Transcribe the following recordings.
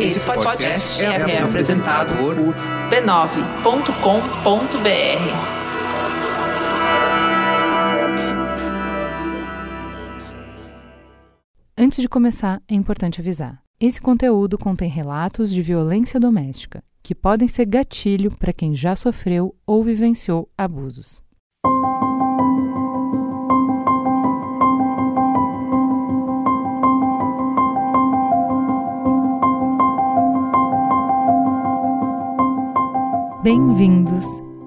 Esse podcast é, é apresentado por b9.com.br. Antes de começar, é importante avisar. Esse conteúdo contém relatos de violência doméstica, que podem ser gatilho para quem já sofreu ou vivenciou abusos. Bem-vindos!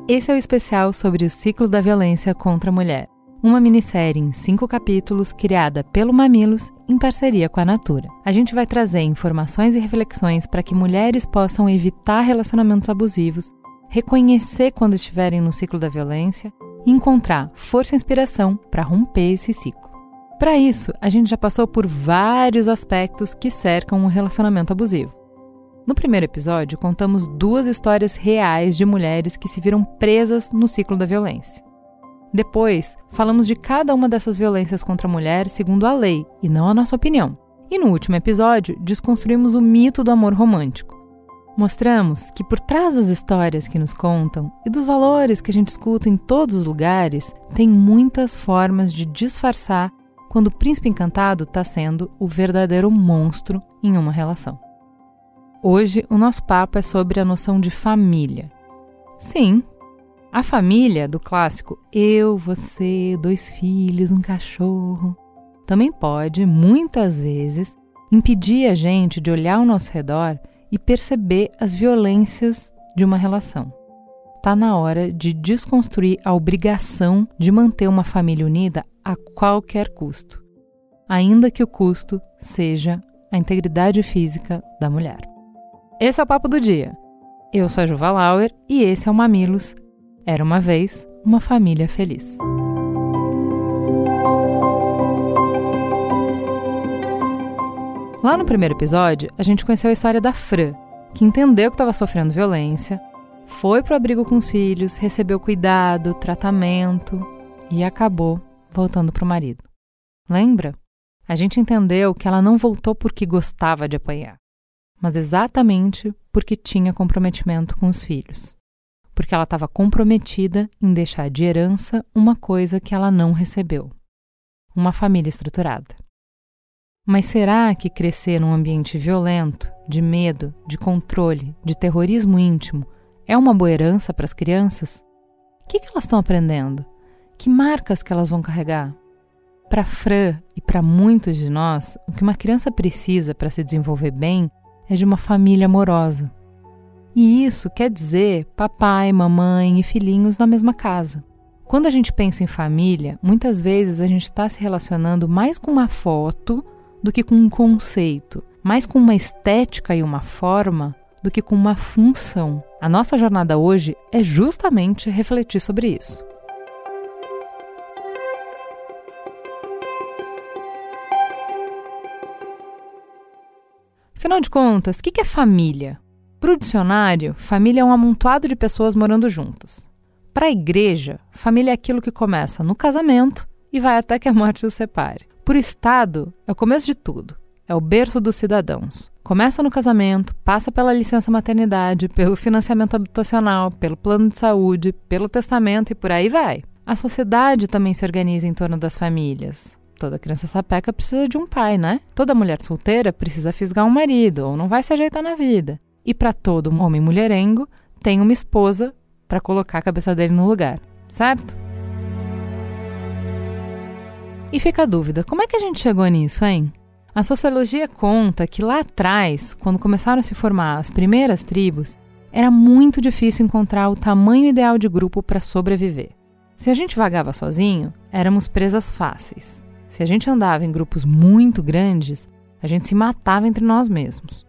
Esse é o especial sobre o ciclo da violência contra a mulher, uma minissérie em cinco capítulos criada pelo Mamilos em parceria com a Natura. A gente vai trazer informações e reflexões para que mulheres possam evitar relacionamentos abusivos, reconhecer quando estiverem no ciclo da violência e encontrar força e inspiração para romper esse ciclo. Para isso, a gente já passou por vários aspectos que cercam um relacionamento abusivo. No primeiro episódio, contamos duas histórias reais de mulheres que se viram presas no ciclo da violência. Depois, falamos de cada uma dessas violências contra a mulher segundo a lei e não a nossa opinião. E no último episódio, desconstruímos o mito do amor romântico. Mostramos que por trás das histórias que nos contam e dos valores que a gente escuta em todos os lugares, tem muitas formas de disfarçar quando o príncipe encantado está sendo o verdadeiro monstro em uma relação. Hoje o nosso papo é sobre a noção de família. Sim, a família do clássico eu, você, dois filhos, um cachorro também pode, muitas vezes, impedir a gente de olhar ao nosso redor e perceber as violências de uma relação. Está na hora de desconstruir a obrigação de manter uma família unida a qualquer custo, ainda que o custo seja a integridade física da mulher. Esse é o Papo do Dia. Eu sou a Juva Lauer e esse é o Mamilos. Era uma vez uma família feliz. Lá no primeiro episódio, a gente conheceu a história da Fran, que entendeu que estava sofrendo violência, foi para o abrigo com os filhos, recebeu cuidado, tratamento e acabou voltando para o marido. Lembra? A gente entendeu que ela não voltou porque gostava de apanhar mas exatamente porque tinha comprometimento com os filhos. Porque ela estava comprometida em deixar de herança uma coisa que ela não recebeu: uma família estruturada. Mas será que crescer num ambiente violento, de medo, de controle, de terrorismo íntimo é uma boa herança para as crianças? O que, que elas estão aprendendo? Que marcas que elas vão carregar? Para Fran e para muitos de nós, o que uma criança precisa para se desenvolver bem é de uma família amorosa. E isso quer dizer papai, mamãe e filhinhos na mesma casa. Quando a gente pensa em família, muitas vezes a gente está se relacionando mais com uma foto do que com um conceito, mais com uma estética e uma forma do que com uma função. A nossa jornada hoje é justamente refletir sobre isso. Afinal de contas, o que é família? Para o dicionário, família é um amontoado de pessoas morando juntas. Para a igreja, família é aquilo que começa no casamento e vai até que a morte os separe. Por Estado, é o começo de tudo. É o berço dos cidadãos. Começa no casamento, passa pela licença maternidade, pelo financiamento habitacional, pelo plano de saúde, pelo testamento e por aí vai. A sociedade também se organiza em torno das famílias. Toda criança sapeca precisa de um pai, né? Toda mulher solteira precisa fisgar um marido ou não vai se ajeitar na vida. E para todo homem mulherengo, tem uma esposa para colocar a cabeça dele no lugar, certo? E fica a dúvida: como é que a gente chegou nisso, hein? A sociologia conta que lá atrás, quando começaram a se formar as primeiras tribos, era muito difícil encontrar o tamanho ideal de grupo para sobreviver. Se a gente vagava sozinho, éramos presas fáceis. Se a gente andava em grupos muito grandes, a gente se matava entre nós mesmos.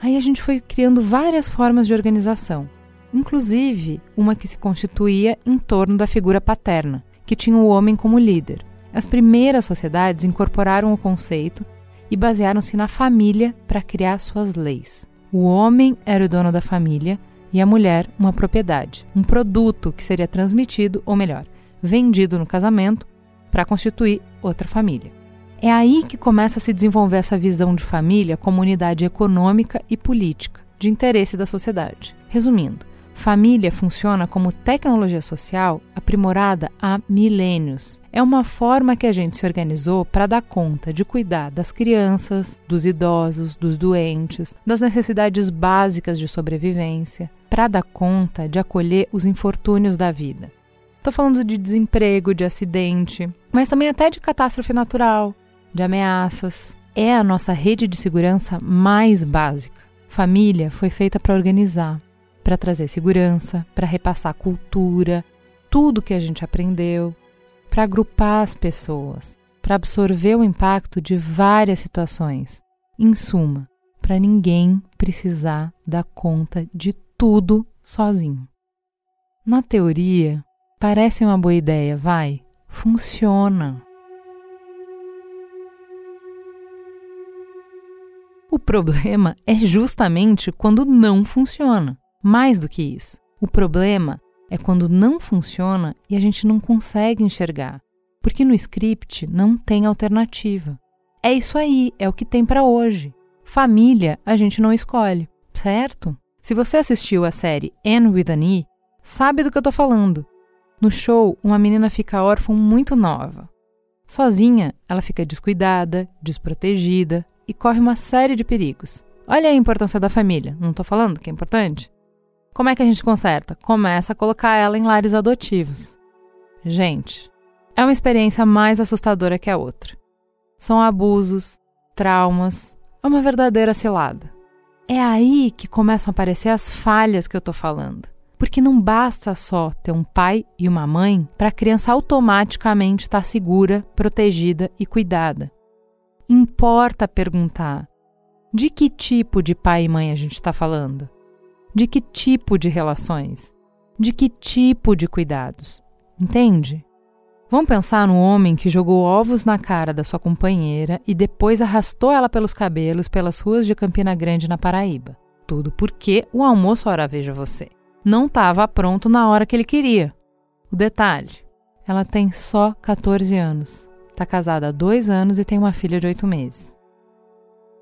Aí a gente foi criando várias formas de organização, inclusive uma que se constituía em torno da figura paterna, que tinha o homem como líder. As primeiras sociedades incorporaram o conceito e basearam-se na família para criar suas leis. O homem era o dono da família e a mulher uma propriedade, um produto que seria transmitido, ou melhor, vendido no casamento para constituir outra família. É aí que começa a se desenvolver essa visão de família como unidade econômica e política, de interesse da sociedade. Resumindo, família funciona como tecnologia social aprimorada há milênios. É uma forma que a gente se organizou para dar conta de cuidar das crianças, dos idosos, dos doentes, das necessidades básicas de sobrevivência, para dar conta de acolher os infortúnios da vida. Estou falando de desemprego, de acidente, mas também até de catástrofe natural, de ameaças. É a nossa rede de segurança mais básica. Família foi feita para organizar, para trazer segurança, para repassar cultura, tudo que a gente aprendeu, para agrupar as pessoas, para absorver o impacto de várias situações. Em suma, para ninguém precisar dar conta de tudo sozinho. Na teoria, parece uma boa ideia, vai? Funciona. O problema é justamente quando não funciona. Mais do que isso, o problema é quando não funciona e a gente não consegue enxergar, porque no script não tem alternativa. É isso aí, é o que tem para hoje. Família a gente não escolhe, certo? Se você assistiu a série Anne with an E, sabe do que eu tô falando. No show, uma menina fica órfã muito nova. Sozinha, ela fica descuidada, desprotegida, e corre uma série de perigos. Olha a importância da família, não estou falando que é importante? Como é que a gente conserta? Começa a colocar ela em lares adotivos. Gente, é uma experiência mais assustadora que a outra. São abusos, traumas, é uma verdadeira cilada. É aí que começam a aparecer as falhas que eu estou falando. Porque não basta só ter um pai e uma mãe para a criança automaticamente estar tá segura, protegida e cuidada importa perguntar: de que tipo de pai e mãe a gente está falando? De que tipo de relações? De que tipo de cuidados? Entende? Vamos pensar no homem que jogou ovos na cara da sua companheira e depois arrastou ela pelos cabelos pelas ruas de Campina Grande, na Paraíba. Tudo porque o almoço, ora veja você, não estava pronto na hora que ele queria. O detalhe: ela tem só 14 anos. Está casada há dois anos e tem uma filha de oito meses.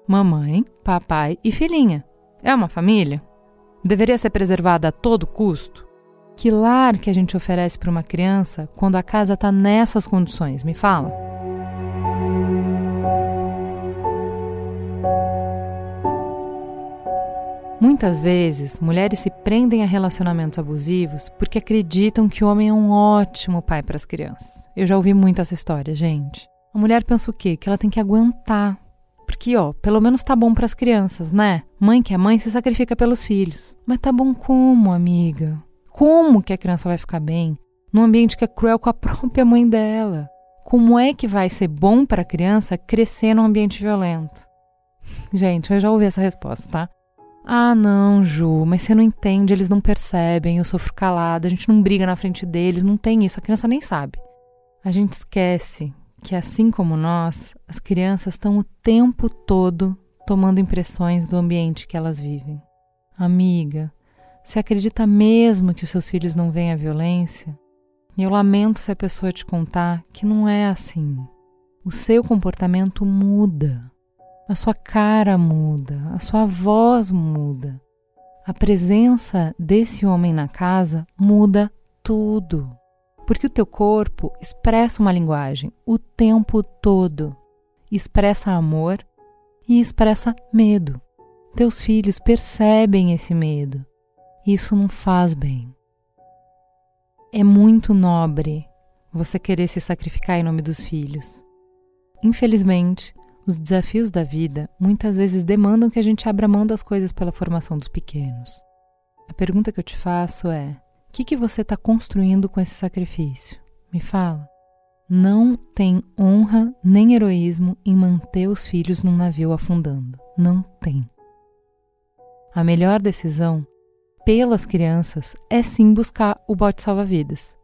Mamãe, papai e filhinha. É uma família? Deveria ser preservada a todo custo? Que lar que a gente oferece para uma criança quando a casa está nessas condições? Me fala. Muitas vezes, mulheres se prendem a relacionamentos abusivos porque acreditam que o homem é um ótimo pai para as crianças. Eu já ouvi muito essa história, gente. A mulher pensa o quê? Que ela tem que aguentar. Porque, ó, pelo menos tá bom para as crianças, né? Mãe que é mãe se sacrifica pelos filhos. Mas tá bom como, amiga? Como que a criança vai ficar bem num ambiente que é cruel com a própria mãe dela? Como é que vai ser bom para a criança crescer num ambiente violento? Gente, eu já ouvi essa resposta, tá? Ah, não, Ju, mas você não entende, eles não percebem, eu sofro calada, a gente não briga na frente deles, não tem isso, a criança nem sabe. A gente esquece que, assim como nós, as crianças estão o tempo todo tomando impressões do ambiente que elas vivem. Amiga, você acredita mesmo que os seus filhos não veem a violência? E eu lamento se a pessoa te contar que não é assim. O seu comportamento muda. A sua cara muda, a sua voz muda. A presença desse homem na casa muda tudo. Porque o teu corpo expressa uma linguagem o tempo todo. Expressa amor e expressa medo. Teus filhos percebem esse medo. Isso não faz bem. É muito nobre você querer se sacrificar em nome dos filhos. Infelizmente, os desafios da vida muitas vezes demandam que a gente abra mão das coisas pela formação dos pequenos. A pergunta que eu te faço é: o que, que você está construindo com esse sacrifício? Me fala. Não tem honra nem heroísmo em manter os filhos num navio afundando. Não tem. A melhor decisão pelas crianças é sim buscar o bote salva-vidas.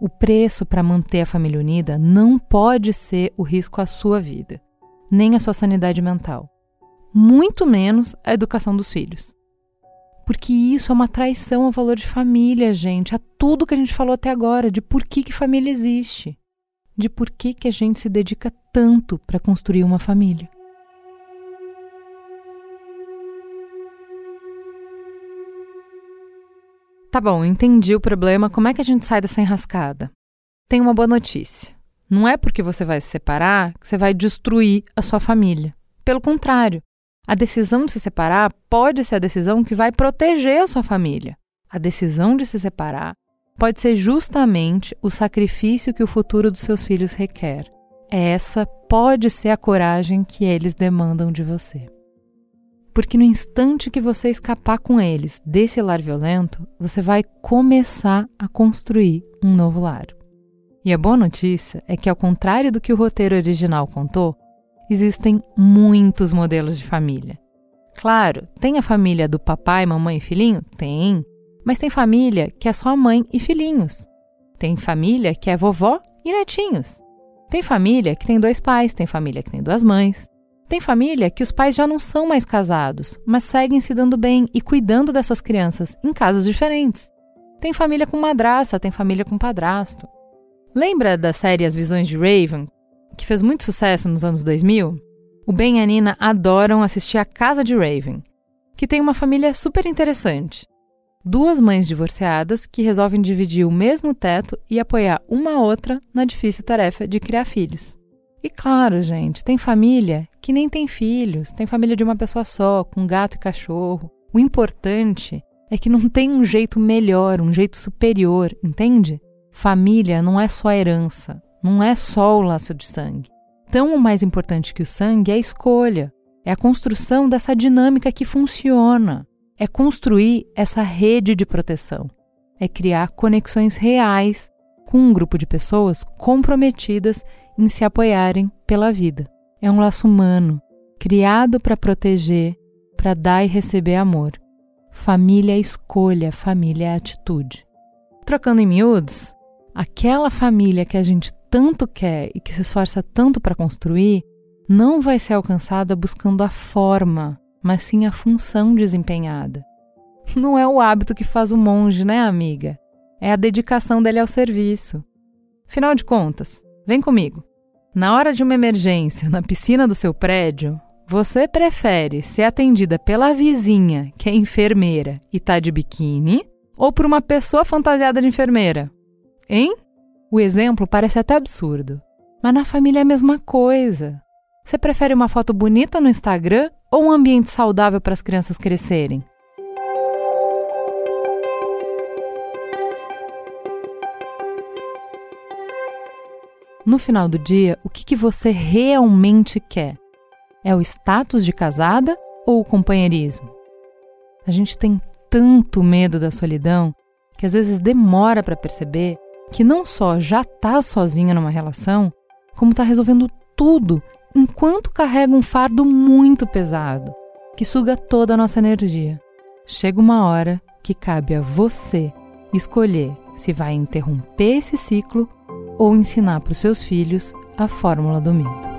O preço para manter a família unida não pode ser o risco à sua vida nem a sua sanidade mental, muito menos a educação dos filhos. Porque isso é uma traição ao valor de família, gente, a tudo que a gente falou até agora, de por que, que família existe. de por que, que a gente se dedica tanto para construir uma família. Tá bom, entendi o problema. Como é que a gente sai dessa enrascada? Tem uma boa notícia. Não é porque você vai se separar que você vai destruir a sua família. Pelo contrário, a decisão de se separar pode ser a decisão que vai proteger a sua família. A decisão de se separar pode ser justamente o sacrifício que o futuro dos seus filhos requer. Essa pode ser a coragem que eles demandam de você. Porque no instante que você escapar com eles desse lar violento, você vai começar a construir um novo lar. E a boa notícia é que, ao contrário do que o roteiro original contou, existem muitos modelos de família. Claro, tem a família do papai, mamãe e filhinho? Tem. Mas tem família que é só mãe e filhinhos. Tem família que é vovó e netinhos. Tem família que tem dois pais, tem família que tem duas mães. Tem família que os pais já não são mais casados, mas seguem se dando bem e cuidando dessas crianças em casas diferentes. Tem família com madraça, tem família com padrasto. Lembra da série As Visões de Raven, que fez muito sucesso nos anos 2000? O Ben e a Nina adoram assistir A Casa de Raven, que tem uma família super interessante. Duas mães divorciadas que resolvem dividir o mesmo teto e apoiar uma outra na difícil tarefa de criar filhos. E claro, gente, tem família que nem tem filhos, tem família de uma pessoa só, com gato e cachorro. O importante é que não tem um jeito melhor, um jeito superior, entende? Família não é só herança, não é só o laço de sangue. Tão o mais importante que o sangue é a escolha, é a construção dessa dinâmica que funciona, é construir essa rede de proteção, é criar conexões reais com um grupo de pessoas comprometidas em se apoiarem pela vida. É um laço humano, criado para proteger, para dar e receber amor. Família é escolha, família é atitude. Trocando em miúdos, aquela família que a gente tanto quer e que se esforça tanto para construir não vai ser alcançada buscando a forma, mas sim a função desempenhada. Não é o hábito que faz o monge, né, amiga? É a dedicação dele ao serviço. Final de contas, vem comigo. Na hora de uma emergência na piscina do seu prédio, você prefere ser atendida pela vizinha, que é enfermeira e tá de biquíni, ou por uma pessoa fantasiada de enfermeira? Hein? O exemplo parece até absurdo, mas na família é a mesma coisa. Você prefere uma foto bonita no Instagram ou um ambiente saudável para as crianças crescerem? No final do dia, o que, que você realmente quer? É o status de casada ou o companheirismo? A gente tem tanto medo da solidão que às vezes demora para perceber que não só já está sozinha numa relação, como está resolvendo tudo enquanto carrega um fardo muito pesado que suga toda a nossa energia. Chega uma hora que cabe a você escolher se vai interromper esse ciclo ou ensinar para os seus filhos a fórmula do medo.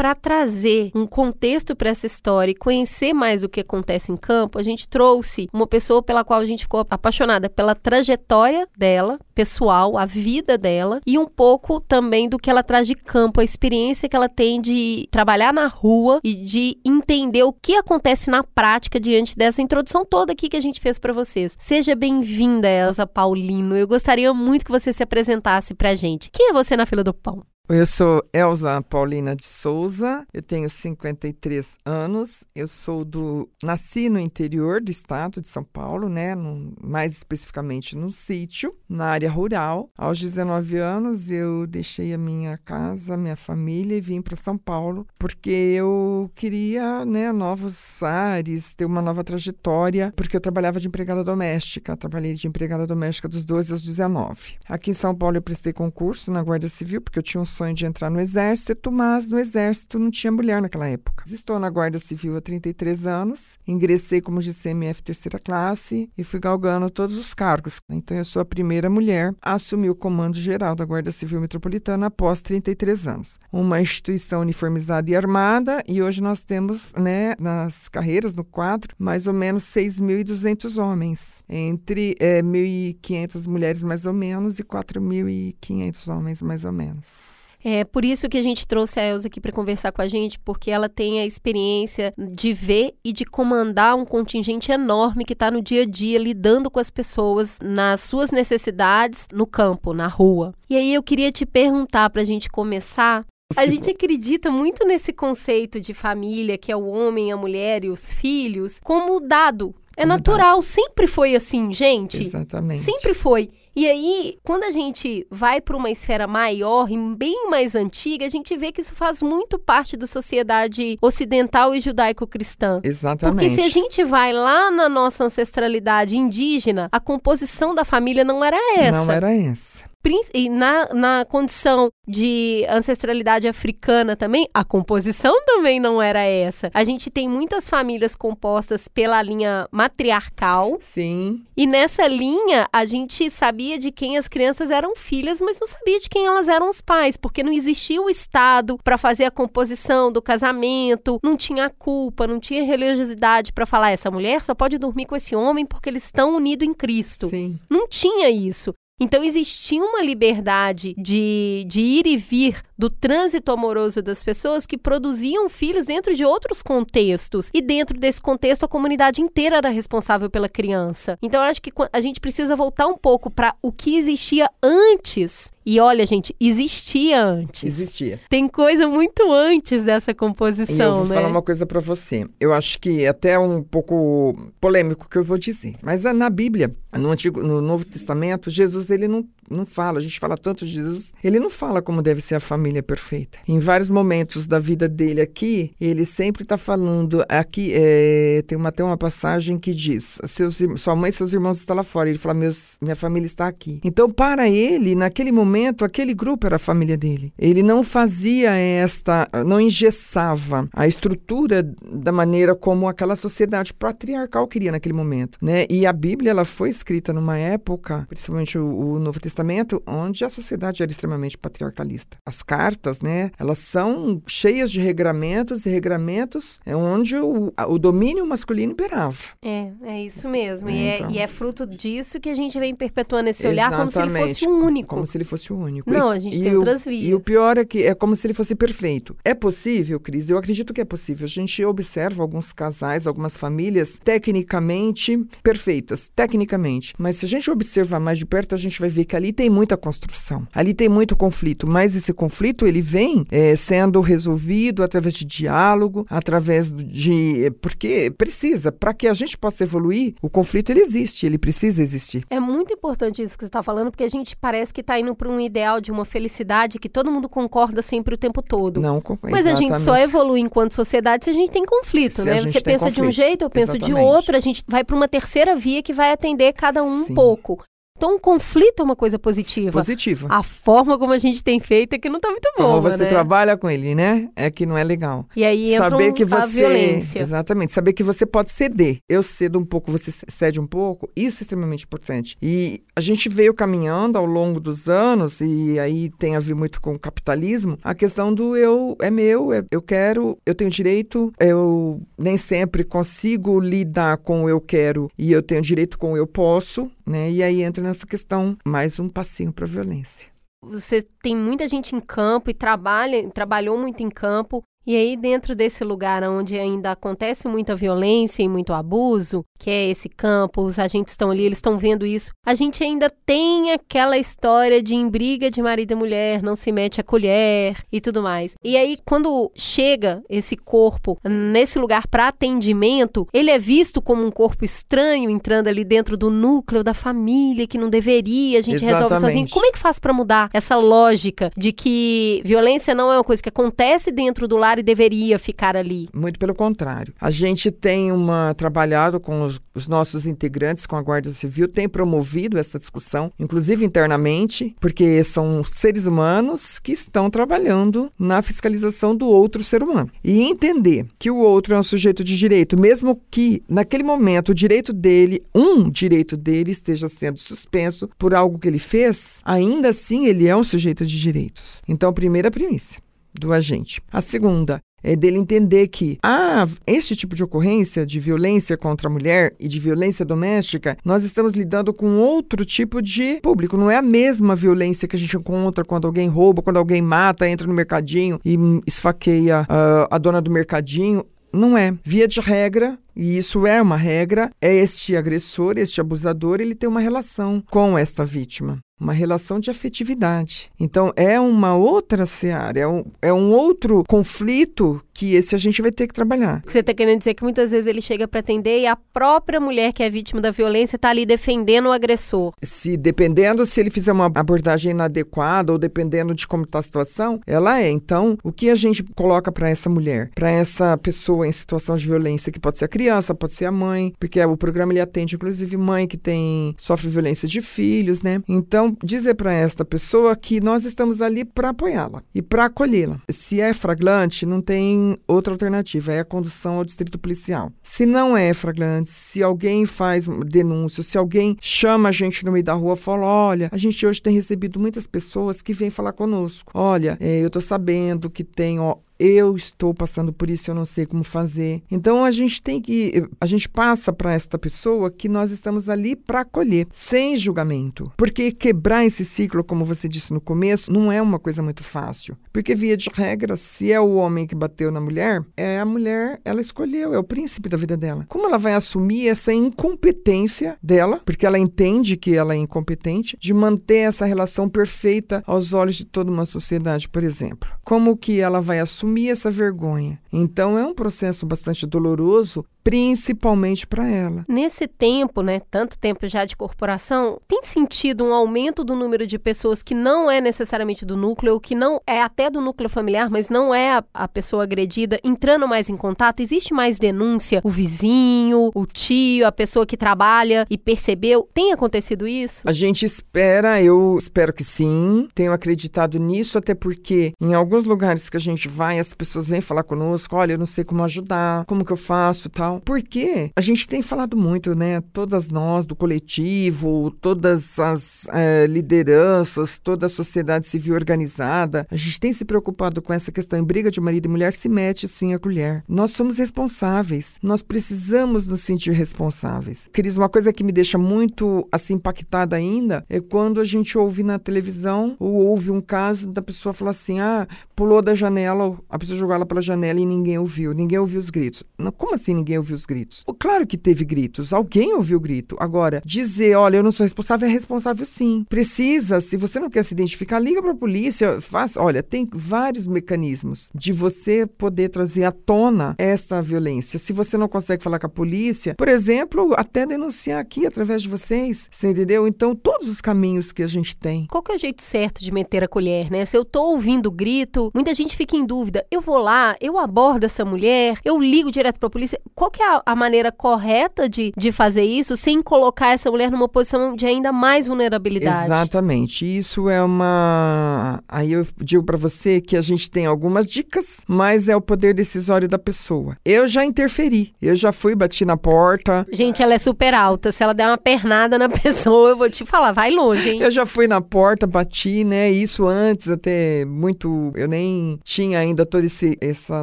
Para trazer um contexto para essa história e conhecer mais o que acontece em campo, a gente trouxe uma pessoa pela qual a gente ficou apaixonada pela trajetória dela, pessoal, a vida dela e um pouco também do que ela traz de campo, a experiência que ela tem de trabalhar na rua e de entender o que acontece na prática diante dessa introdução toda aqui que a gente fez para vocês. Seja bem-vinda, Elza Paulino. Eu gostaria muito que você se apresentasse pra gente. Quem é você na fila do pão? Eu sou Elza Paulina de Souza, eu tenho 53 anos, eu sou do. Nasci no interior do estado de São Paulo, né? No, mais especificamente no sítio, na área rural. Aos 19 anos, eu deixei a minha casa, minha família e vim para São Paulo, porque eu queria, né, novos ares, ter uma nova trajetória, porque eu trabalhava de empregada doméstica. Trabalhei de empregada doméstica dos 12 aos 19. Aqui em São Paulo, eu prestei concurso na Guarda Civil, porque eu tinha um sonho de entrar no exército, mas no exército não tinha mulher naquela época. Estou na Guarda Civil há 33 anos, ingressei como GCMF terceira classe e fui galgando todos os cargos. Então eu sou a primeira mulher a assumir o comando geral da Guarda Civil Metropolitana após 33 anos. Uma instituição uniformizada e armada e hoje nós temos, né, nas carreiras, no quadro, mais ou menos 6.200 homens, entre é, 1.500 mulheres mais ou menos e 4.500 homens mais ou menos. É por isso que a gente trouxe a Elza aqui para conversar com a gente, porque ela tem a experiência de ver e de comandar um contingente enorme que está no dia a dia lidando com as pessoas nas suas necessidades no campo, na rua. E aí eu queria te perguntar para a gente começar a gente acredita muito nesse conceito de família, que é o homem, a mulher e os filhos, como dado. É natural, sempre foi assim, gente. Exatamente. Sempre foi. E aí, quando a gente vai para uma esfera maior e bem mais antiga, a gente vê que isso faz muito parte da sociedade ocidental e judaico-cristã. Exatamente. Porque se a gente vai lá na nossa ancestralidade indígena, a composição da família não era essa. Não era essa. E na, na condição de ancestralidade africana também, a composição também não era essa. A gente tem muitas famílias compostas pela linha matriarcal. Sim. E nessa linha, a gente sabia de quem as crianças eram filhas, mas não sabia de quem elas eram os pais, porque não existia o Estado para fazer a composição do casamento, não tinha culpa, não tinha religiosidade para falar essa mulher só pode dormir com esse homem porque eles estão unidos em Cristo. Sim. Não tinha isso. Então existia uma liberdade de, de ir e vir do trânsito amoroso das pessoas que produziam filhos dentro de outros contextos. E dentro desse contexto, a comunidade inteira era responsável pela criança. Então eu acho que a gente precisa voltar um pouco para o que existia antes. E olha, gente, existia antes. Existia. Tem coisa muito antes dessa composição, e eu vou né? falar uma coisa para você. Eu acho que é até um pouco polêmico que eu vou dizer, mas na Bíblia, no Antigo, no Novo Testamento, Jesus ele não não fala, a gente fala tanto de Jesus, ele não fala como deve ser a família perfeita. Em vários momentos da vida dele aqui, ele sempre está falando, aqui é, tem uma, até uma passagem que diz, seus, sua mãe e seus irmãos estão lá fora, ele fala, Meus, minha família está aqui. Então, para ele, naquele momento, aquele grupo era a família dele. Ele não fazia esta, não engessava a estrutura da maneira como aquela sociedade patriarcal queria naquele momento, né? E a Bíblia, ela foi escrita numa época, principalmente o, o Novo Testamento, Testamento, onde a sociedade era extremamente patriarcalista. As cartas, né, elas são cheias de regramentos e regramentos é onde o, o domínio masculino imperava. É, é isso mesmo. É, e, então. é, e, é, fruto disso que a gente vem perpetuando esse olhar Exatamente. como se ele fosse o único. Como se ele fosse o único. Não, a gente e tem outras vias. E o pior é que é como se ele fosse perfeito. É possível, Cris? Eu acredito que é possível. A gente observa alguns casais, algumas famílias tecnicamente perfeitas, tecnicamente. Mas se a gente observar mais de perto, a gente vai ver que ali ali tem muita construção, ali tem muito conflito, mas esse conflito ele vem é, sendo resolvido através de diálogo, através de porque precisa para que a gente possa evoluir. O conflito ele existe, ele precisa existir. É muito importante isso que você está falando, porque a gente parece que está indo para um ideal de uma felicidade que todo mundo concorda sempre o tempo todo. Não, mas a gente só evolui enquanto sociedade se a gente tem conflito, se né? Você pensa conflito. de um jeito, eu penso Exatamente. de outro, a gente vai para uma terceira via que vai atender cada um Sim. um pouco. Então, o conflito é uma coisa positiva. Positiva. A forma como a gente tem feito é que não está muito boa, Como você né? trabalha com ele, né? É que não é legal. E aí entra saber um- que a você violência. exatamente saber que você pode ceder eu cedo um pouco você cede um pouco isso é extremamente importante e a gente veio caminhando ao longo dos anos e aí tem a ver muito com o capitalismo a questão do eu é meu é- eu quero eu tenho direito eu nem sempre consigo lidar com o eu quero e eu tenho direito com o eu posso né e aí entra nessa questão mais um passinho para violência Você tem muita gente em campo e trabalha, trabalhou muito em campo. E aí, dentro desse lugar onde ainda acontece muita violência e muito abuso, que é esse campo, os agentes estão ali, eles estão vendo isso, a gente ainda tem aquela história de em briga de marido e mulher, não se mete a colher e tudo mais. E aí, quando chega esse corpo nesse lugar para atendimento, ele é visto como um corpo estranho entrando ali dentro do núcleo da família, que não deveria, a gente resolve sozinho. Exatamente. Como é que faz para mudar essa lógica de que violência não é uma coisa que acontece dentro do lar e deveria ficar ali. Muito pelo contrário. A gente tem uma trabalhado com os, os nossos integrantes, com a Guarda Civil, tem promovido essa discussão, inclusive internamente, porque são seres humanos que estão trabalhando na fiscalização do outro ser humano. E entender que o outro é um sujeito de direito, mesmo que naquele momento o direito dele, um direito dele, esteja sendo suspenso por algo que ele fez, ainda assim ele é um sujeito de direitos. Então, primeira premissa do agente. A segunda é dele entender que, ah, este tipo de ocorrência de violência contra a mulher e de violência doméstica, nós estamos lidando com outro tipo de público. Não é a mesma violência que a gente encontra quando alguém rouba, quando alguém mata, entra no mercadinho e esfaqueia uh, a dona do mercadinho. Não é. Via de regra, e isso é uma regra, é este agressor, este abusador, ele tem uma relação com esta vítima uma relação de afetividade. Então, é uma outra seara, é um, é um outro conflito que esse a gente vai ter que trabalhar. Você está querendo dizer que muitas vezes ele chega para atender e a própria mulher que é vítima da violência está ali defendendo o agressor. Se dependendo se ele fizer uma abordagem inadequada ou dependendo de como está a situação, ela é. Então, o que a gente coloca para essa mulher, para essa pessoa em situação de violência, que pode ser a criança, pode ser a mãe, porque o programa ele atende inclusive mãe que tem sofre violência de filhos, né? Então, dizer para esta pessoa que nós estamos ali para apoiá-la e para acolhê-la. Se é flagrante, não tem outra alternativa, é a condução ao distrito policial. Se não é flagrante, se alguém faz denúncia, se alguém chama a gente no meio da rua e fala: olha, a gente hoje tem recebido muitas pessoas que vêm falar conosco. Olha, é, eu estou sabendo que tem ó, eu estou passando por isso, eu não sei como fazer. Então a gente tem que, a gente passa para esta pessoa que nós estamos ali para acolher, sem julgamento. Porque quebrar esse ciclo, como você disse no começo, não é uma coisa muito fácil. Porque via de regra, se é o homem que bateu na mulher, é a mulher, ela escolheu, é o príncipe da vida dela. Como ela vai assumir essa incompetência dela, porque ela entende que ela é incompetente, de manter essa relação perfeita aos olhos de toda uma sociedade, por exemplo? Como que ela vai assumir assumir essa vergonha. Então é um processo bastante doloroso principalmente para ela. Nesse tempo, né, tanto tempo já de corporação, tem sentido um aumento do número de pessoas que não é necessariamente do núcleo, que não é até do núcleo familiar, mas não é a, a pessoa agredida, entrando mais em contato? Existe mais denúncia? O vizinho, o tio, a pessoa que trabalha e percebeu? Tem acontecido isso? A gente espera, eu espero que sim. Tenho acreditado nisso, até porque em alguns lugares que a gente vai, as pessoas vêm falar conosco, olha, eu não sei como ajudar, como que eu faço, tal porque a gente tem falado muito, né? Todas nós do coletivo, todas as é, lideranças, toda a sociedade civil organizada, a gente tem se preocupado com essa questão em briga de marido e mulher, se mete sim a colher. Nós somos responsáveis, nós precisamos nos sentir responsáveis. Cris, uma coisa que me deixa muito assim impactada ainda é quando a gente ouve na televisão ou ouve um caso da pessoa falar assim: ah, pulou da janela, a pessoa jogou ela pela janela e ninguém ouviu, ninguém ouviu os gritos. Como assim ninguém ouviu os gritos? Claro que teve gritos, alguém ouviu o grito. Agora, dizer, olha, eu não sou responsável, é responsável sim. Precisa, se você não quer se identificar, liga para a polícia, faz, olha, tem vários mecanismos de você poder trazer à tona esta violência. Se você não consegue falar com a polícia, por exemplo, até denunciar aqui através de vocês, você entendeu? Então, todos os caminhos que a gente tem. Qual que é o jeito certo de meter a colher, né? Se eu tô ouvindo o grito, muita gente fica em dúvida. Eu vou lá, eu abordo essa mulher, eu ligo direto para a polícia. Qual qual que é a, a, maneira correta de, de fazer isso sem colocar essa mulher numa posição de ainda mais vulnerabilidade? Exatamente. Isso é uma. Aí eu digo para você que a gente tem algumas dicas, mas é o poder decisório da pessoa. Eu já interferi, eu já fui, bati na porta. Gente, ela é super alta. Se ela der uma pernada na pessoa, eu vou te falar, vai longe, hein? Eu já fui na porta, bati, né? Isso antes, até muito. Eu nem tinha ainda toda esse, essa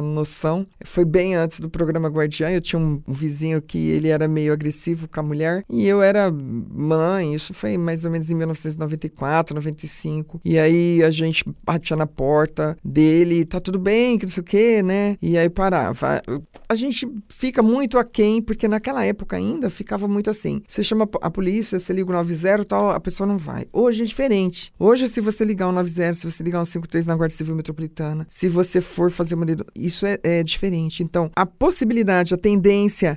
noção. Foi bem antes do programa Guardiã, eu tinha tinha um, vizinho que ele era meio agressivo com a mulher e eu era mãe, isso foi mais ou menos em 1994, 95. E aí a gente batia na porta dele, tá tudo bem, que não sei o quê, né? E aí parava. A gente fica muito aquém, porque naquela época ainda ficava muito assim. Você chama a polícia, você liga o 90 tal, a pessoa não vai. Hoje é diferente. Hoje, se você ligar o 90, se você ligar o 53 na Guarda Civil Metropolitana, se você for fazer uma. Isso é, é diferente. Então, a possibilidade de atender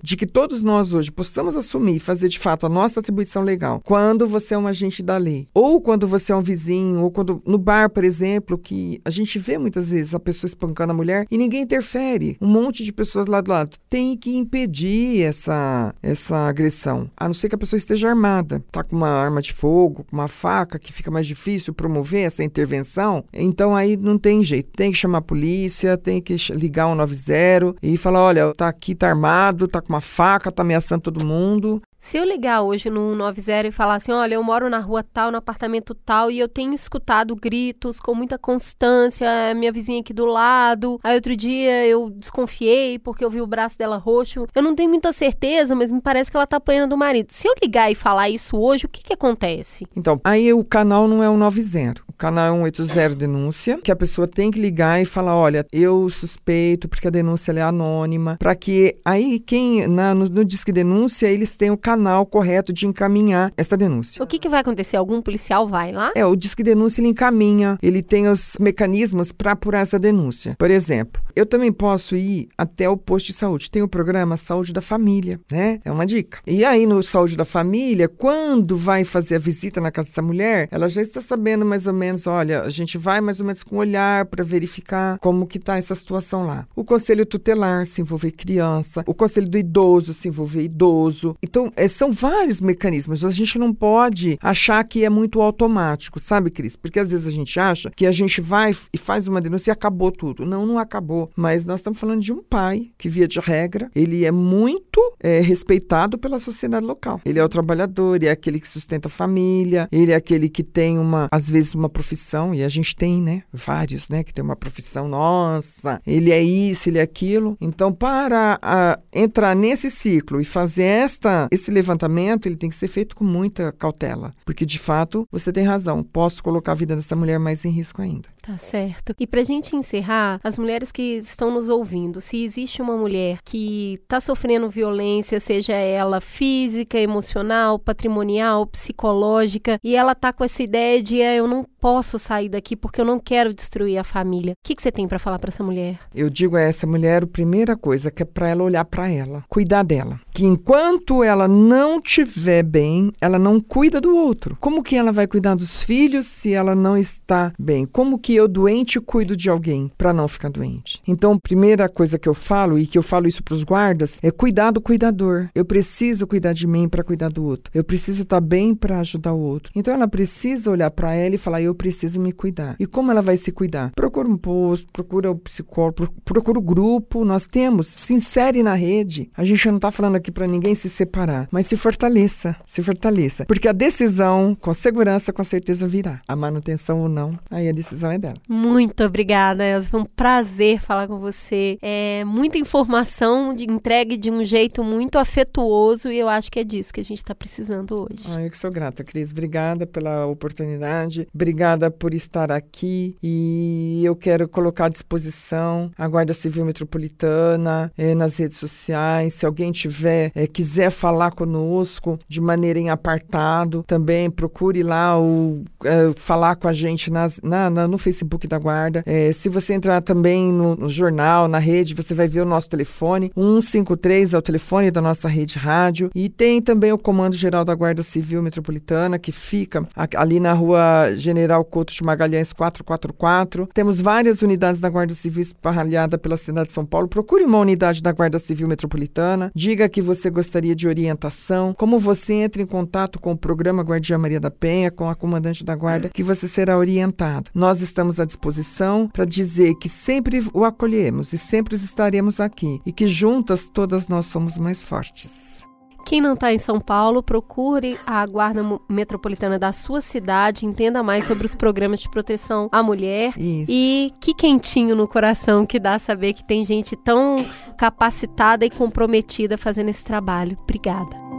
de que todos nós hoje possamos assumir fazer de fato a nossa atribuição legal, quando você é um agente da lei, ou quando você é um vizinho, ou quando no bar, por exemplo, que a gente vê muitas vezes a pessoa espancando a mulher e ninguém interfere. Um monte de pessoas lá do lado tem que impedir essa essa agressão, a não ser que a pessoa esteja armada, tá com uma arma de fogo, com uma faca, que fica mais difícil promover essa intervenção. Então aí não tem jeito, tem que chamar a polícia, tem que ligar o 90 e falar, olha, tá aqui, tá armado, tá com uma faca, tá ameaçando todo mundo. Se eu ligar hoje no 190 e falar assim, olha, eu moro na rua tal, no apartamento tal, e eu tenho escutado gritos com muita constância, minha vizinha aqui do lado. Aí outro dia eu desconfiei porque eu vi o braço dela roxo. Eu não tenho muita certeza, mas me parece que ela tá apanhando do marido. Se eu ligar e falar isso hoje, o que que acontece? Então, aí o canal não é o 90. Canal é 180 denúncia, que a pessoa tem que ligar e falar, olha, eu suspeito porque a denúncia é anônima, para que aí quem na, no, no Disque Denúncia eles tenham o canal correto de encaminhar essa denúncia. O que, que vai acontecer? Algum policial vai lá? É, o Disque Denúncia ele encaminha, ele tem os mecanismos para apurar essa denúncia. Por exemplo, eu também posso ir até o posto de saúde. Tem o programa Saúde da Família, né? É uma dica. E aí no Saúde da Família, quando vai fazer a visita na casa dessa mulher, ela já está sabendo mais ou menos, olha, a gente vai mais ou menos com olhar para verificar como que tá essa situação lá. O conselho tutelar se envolver criança, o conselho do idoso se envolver idoso. Então, é, são vários mecanismos. A gente não pode achar que é muito automático, sabe, Cris? Porque às vezes a gente acha que a gente vai e faz uma denúncia e acabou tudo. Não, não acabou. Mas nós estamos falando de um pai que, via de regra, ele é muito é, respeitado pela sociedade local. Ele é o trabalhador, ele é aquele que sustenta a família, ele é aquele que tem uma, às vezes, uma profissão, e a gente tem, né? Vários, né? Que tem uma profissão, nossa, ele é isso, ele é aquilo. Então, para a, entrar nesse ciclo e fazer esta, esse levantamento, ele tem que ser feito com muita cautela. Porque, de fato, você tem razão. Posso colocar a vida dessa mulher mais em risco ainda. Tá certo. E pra gente encerrar, as mulheres que estão nos ouvindo, se existe uma mulher que tá sofrendo violência, seja ela física, emocional, patrimonial, psicológica, e ela tá com essa ideia de eu não posso sair daqui porque eu não quero destruir a família. O que, que você tem para falar para essa mulher? Eu digo a essa mulher a primeira coisa que é para ela olhar para ela, cuidar dela. Que enquanto ela não tiver bem, ela não cuida do outro. Como que ela vai cuidar dos filhos se ela não está bem? Como que eu doente cuido de alguém para não ficar doente? Então, primeira coisa que eu falo e que eu falo isso para os guardas é cuidar do cuidador. Eu preciso cuidar de mim para cuidar do outro. Eu preciso estar bem para ajudar o outro. Então ela precisa olhar para ela e falar eu preciso me cuidar. E como ela vai se cuidar? Procura um posto, procura o psicólogo, procura o grupo. Nós temos, se insere na rede. A gente não está falando aqui para ninguém se separar, mas se fortaleça, se fortaleça. Porque a decisão, com segurança, com certeza virá. A manutenção ou não, aí a decisão é dela. Muito obrigada, Elza. Foi um prazer falar com você. É muita informação de entregue de um jeito muito afetuoso e eu acho que é disso que a gente está precisando hoje. Ah, eu que sou grata, Cris. Obrigada pela oportunidade. Obrigada por estar aqui e eu quero colocar à disposição a Guarda Civil Metropolitana eh, nas redes sociais. Se alguém tiver eh, quiser falar conosco de maneira em apartado, também procure lá o eh, falar com a gente nas, na, na, no Facebook da Guarda. Se você entrar também no, no, jornal, na rede, você vai ver o nosso telefone. 153 é o telefone da nossa rede rádio. E tem também o Comando Geral da Guarda Civil Metropolitana, que fica ali na rua General Couto de Magalhães 444. Temos várias unidades da Guarda Civil espalhada pela cidade de São Paulo. Procure uma unidade da Guarda Civil Metropolitana. Diga que você gostaria de orientação. Como você entra em contato com o programa Guardia Maria da Penha, com a comandante da Guarda, que você será orientado. Nós estamos à disposição para dizer que sempre o acolhemos e sempre estaremos aqui e que juntas todas nós somos mais fortes. Quem não está em São Paulo, procure a Guarda Metropolitana da sua cidade, entenda mais sobre os programas de proteção à mulher. Isso. E que quentinho no coração que dá saber que tem gente tão capacitada e comprometida fazendo esse trabalho. Obrigada.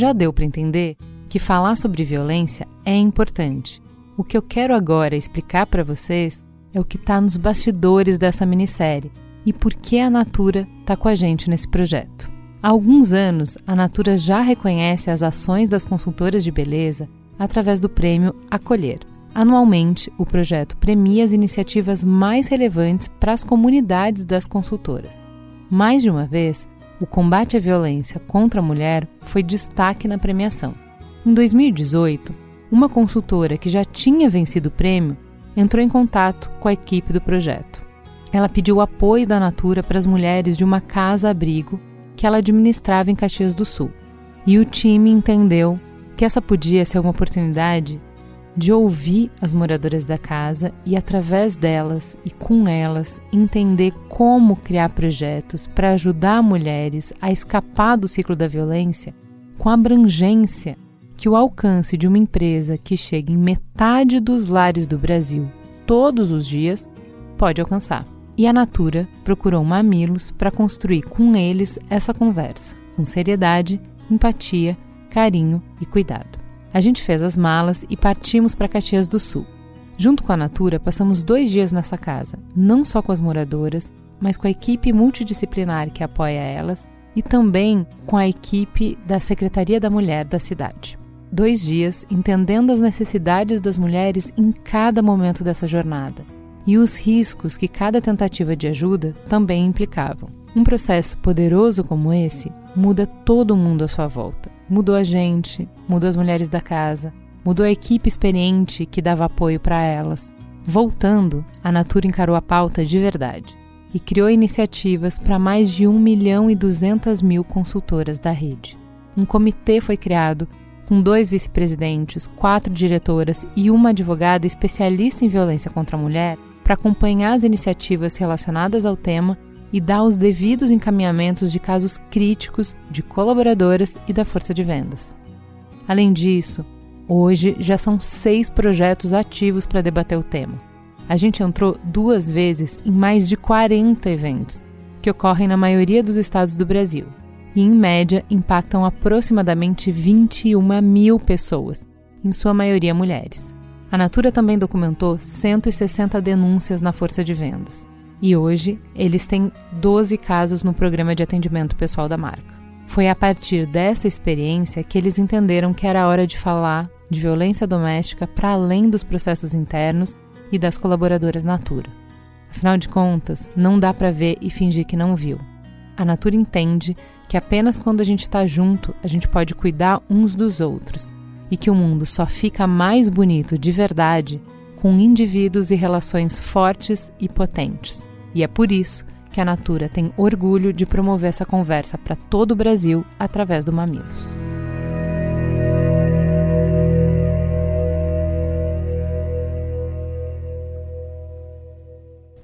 Já deu para entender que falar sobre violência é importante. O que eu quero agora explicar para vocês é o que está nos bastidores dessa minissérie, e por que a Natura está com a gente nesse projeto. Há alguns anos, a Natura já reconhece as ações das consultoras de beleza através do prêmio Acolher. Anualmente, o projeto premia as iniciativas mais relevantes para as comunidades das consultoras. Mais de uma vez, o combate à violência contra a mulher foi destaque na premiação. Em 2018, uma consultora que já tinha vencido o prêmio entrou em contato com a equipe do projeto. Ela pediu apoio da Natura para as mulheres de uma casa-abrigo que ela administrava em Caxias do Sul. E o time entendeu que essa podia ser uma oportunidade de ouvir as moradoras da casa e, através delas e com elas, entender como criar projetos para ajudar mulheres a escapar do ciclo da violência com abrangência que o alcance de uma empresa que chega em metade dos lares do Brasil todos os dias pode alcançar. E a Natura procurou Mamilos para construir com eles essa conversa, com seriedade, empatia, carinho e cuidado. A gente fez as malas e partimos para Caxias do Sul. Junto com a Natura, passamos dois dias nessa casa, não só com as moradoras, mas com a equipe multidisciplinar que apoia elas e também com a equipe da Secretaria da Mulher da cidade. Dois dias entendendo as necessidades das mulheres em cada momento dessa jornada e os riscos que cada tentativa de ajuda também implicavam. Um processo poderoso como esse muda todo mundo à sua volta. Mudou a gente, mudou as mulheres da casa, mudou a equipe experiente que dava apoio para elas. Voltando, a Natura encarou a pauta de verdade e criou iniciativas para mais de 1 milhão e 200 mil consultoras da rede. Um comitê foi criado com dois vice-presidentes, quatro diretoras e uma advogada especialista em violência contra a mulher, para acompanhar as iniciativas relacionadas ao tema e dar os devidos encaminhamentos de casos críticos de colaboradoras e da força de vendas. Além disso, hoje já são seis projetos ativos para debater o tema. A gente entrou duas vezes em mais de 40 eventos, que ocorrem na maioria dos estados do Brasil e, em média, impactam aproximadamente 21 mil pessoas, em sua maioria mulheres. A Natura também documentou 160 denúncias na força de vendas. E hoje, eles têm 12 casos no programa de atendimento pessoal da marca. Foi a partir dessa experiência que eles entenderam que era hora de falar de violência doméstica para além dos processos internos e das colaboradoras Natura. Afinal de contas, não dá para ver e fingir que não viu. A Natura entende que apenas quando a gente está junto a gente pode cuidar uns dos outros e que o mundo só fica mais bonito de verdade com indivíduos e relações fortes e potentes. E é por isso que a Natura tem orgulho de promover essa conversa para todo o Brasil através do Mamilos.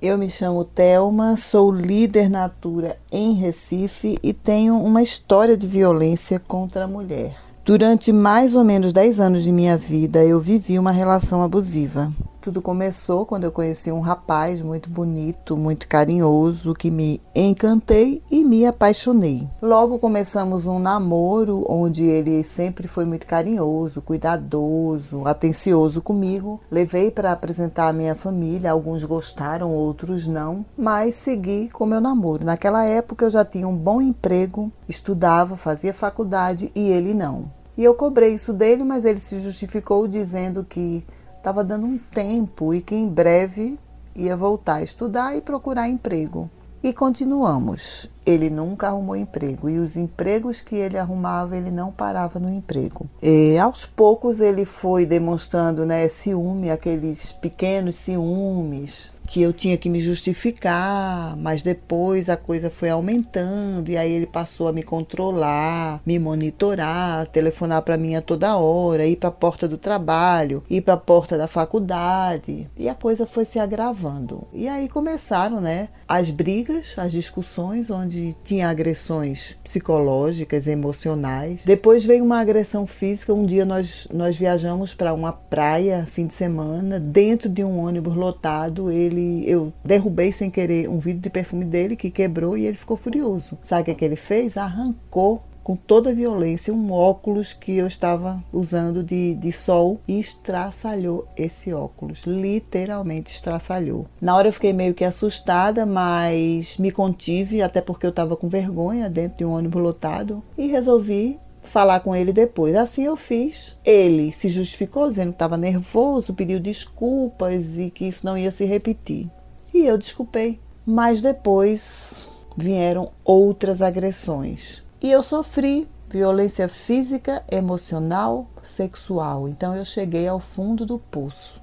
Eu me chamo Telma, sou líder Natura em Recife e tenho uma história de violência contra a mulher. Durante mais ou menos 10 anos de minha vida, eu vivi uma relação abusiva. Tudo começou quando eu conheci um rapaz muito bonito, muito carinhoso, que me encantei e me apaixonei. Logo começamos um namoro onde ele sempre foi muito carinhoso, cuidadoso, atencioso comigo. Levei para apresentar a minha família, alguns gostaram, outros não, mas segui com meu namoro. Naquela época eu já tinha um bom emprego, estudava, fazia faculdade e ele não. E eu cobrei isso dele, mas ele se justificou dizendo que estava dando um tempo e que em breve ia voltar a estudar e procurar emprego. E continuamos. Ele nunca arrumou emprego e os empregos que ele arrumava, ele não parava no emprego. E aos poucos ele foi demonstrando né, ciúme, aqueles pequenos ciúmes, que eu tinha que me justificar, mas depois a coisa foi aumentando e aí ele passou a me controlar, me monitorar, telefonar para mim a toda hora, ir para a porta do trabalho, ir para a porta da faculdade e a coisa foi se agravando. E aí começaram, né, as brigas, as discussões onde tinha agressões psicológicas, emocionais. Depois veio uma agressão física. Um dia nós nós viajamos para uma praia fim de semana dentro de um ônibus lotado. Ele ele, eu derrubei sem querer um vidro de perfume dele que quebrou e ele ficou furioso. Sabe o que, é que ele fez? Arrancou com toda violência um óculos que eu estava usando de, de sol e estraçalhou esse óculos, literalmente estraçalhou. Na hora eu fiquei meio que assustada, mas me contive, até porque eu estava com vergonha dentro de um ônibus lotado e resolvi falar com ele depois. Assim eu fiz. Ele se justificou dizendo que estava nervoso, pediu desculpas e que isso não ia se repetir. E eu desculpei. Mas depois vieram outras agressões. E eu sofri violência física, emocional, sexual. Então eu cheguei ao fundo do poço.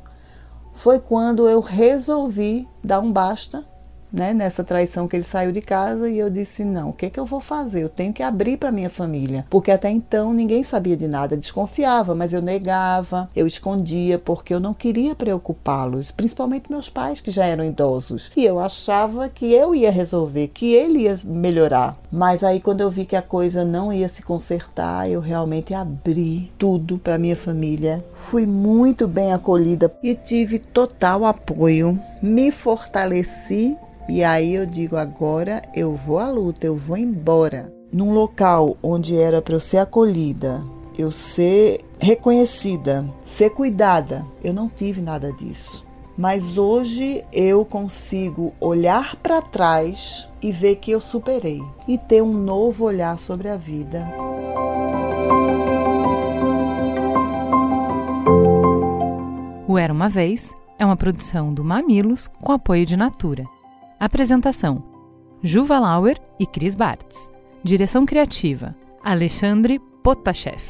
Foi quando eu resolvi dar um basta né, nessa traição que ele saiu de casa e eu disse não, o que é que eu vou fazer? Eu tenho que abrir para minha família, porque até então ninguém sabia de nada, desconfiava, mas eu negava, eu escondia porque eu não queria preocupá-los, principalmente meus pais que já eram idosos. E eu achava que eu ia resolver, que ele ia melhorar. Mas aí quando eu vi que a coisa não ia se consertar, eu realmente abri tudo para minha família. Fui muito bem acolhida e tive total apoio. Me fortaleci e aí eu digo: agora eu vou à luta, eu vou embora. Num local onde era para eu ser acolhida, eu ser reconhecida, ser cuidada, eu não tive nada disso. Mas hoje eu consigo olhar para trás e ver que eu superei e ter um novo olhar sobre a vida. O Era uma Vez é uma produção do Mamilos com apoio de Natura. Apresentação: Juva Lauer e Cris Bartz. Direção criativa: Alexandre Potashev.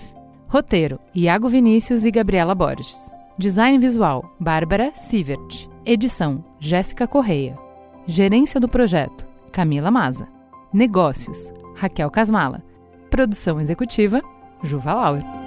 Roteiro: Iago Vinícius e Gabriela Borges. Design visual: Bárbara Sievert. Edição: Jéssica Correia. Gerência do projeto: Camila Maza. Negócios: Raquel Casmala. Produção executiva: Juva Lauer.